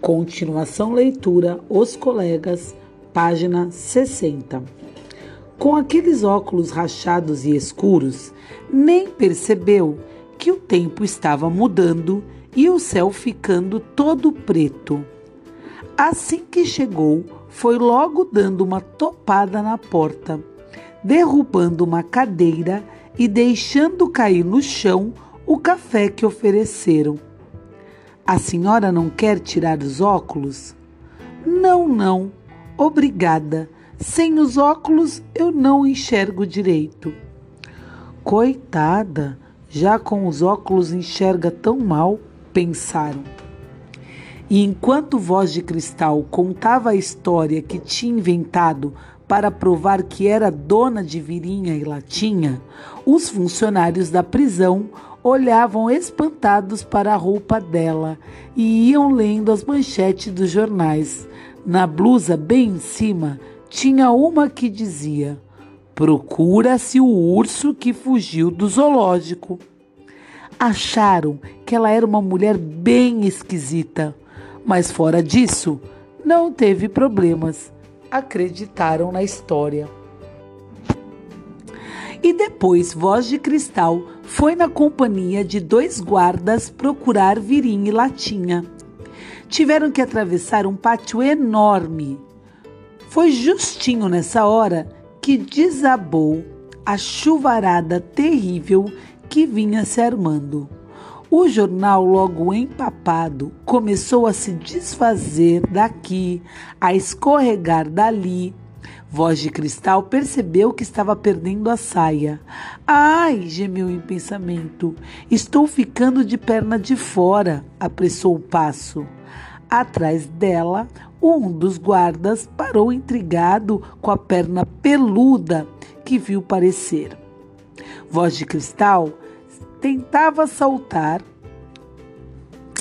Continuação leitura Os Colegas, página 60. Com aqueles óculos rachados e escuros, nem percebeu que o tempo estava mudando e o céu ficando todo preto. Assim que chegou, foi logo dando uma topada na porta, derrubando uma cadeira e deixando cair no chão o café que ofereceram. A senhora não quer tirar os óculos? Não, não. Obrigada. Sem os óculos eu não enxergo direito. Coitada, já com os óculos enxerga tão mal, pensaram. E enquanto Voz de Cristal contava a história que tinha inventado para provar que era dona de virinha e latinha, os funcionários da prisão olhavam espantados para a roupa dela e iam lendo as manchetes dos jornais. Na blusa, bem em cima, tinha uma que dizia: Procura-se o urso que fugiu do zoológico. Acharam que ela era uma mulher bem esquisita, mas fora disso, não teve problemas. Acreditaram na história. E depois, Voz de Cristal foi na companhia de dois guardas procurar Virim e Latinha. Tiveram que atravessar um pátio enorme. Foi justinho nessa hora que desabou a chuvarada terrível que vinha se armando. O jornal, logo empapado, começou a se desfazer daqui, a escorregar dali, Voz de Cristal percebeu que estava perdendo a saia. Ai, gemeu em pensamento. Estou ficando de perna de fora, apressou o passo. Atrás dela, um dos guardas parou intrigado com a perna peluda que viu parecer. Voz de Cristal tentava saltar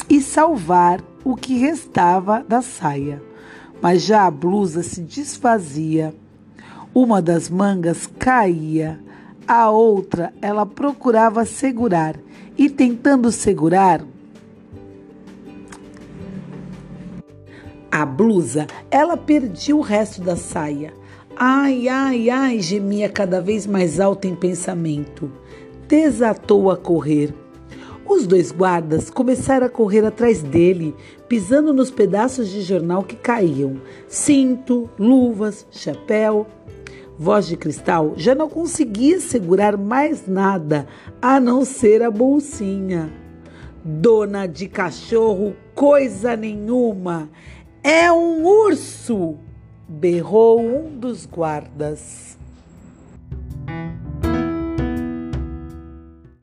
e salvar o que restava da saia mas já a blusa se desfazia. Uma das mangas caía, a outra ela procurava segurar e tentando segurar a blusa, ela perdia o resto da saia. Ai, ai, ai, gemia cada vez mais alto em pensamento. Desatou a correr. Os dois guardas começaram a correr atrás dele, pisando nos pedaços de jornal que caíam: cinto, luvas, chapéu. Voz de Cristal já não conseguia segurar mais nada a não ser a bolsinha. Dona de cachorro, coisa nenhuma! É um urso! berrou um dos guardas.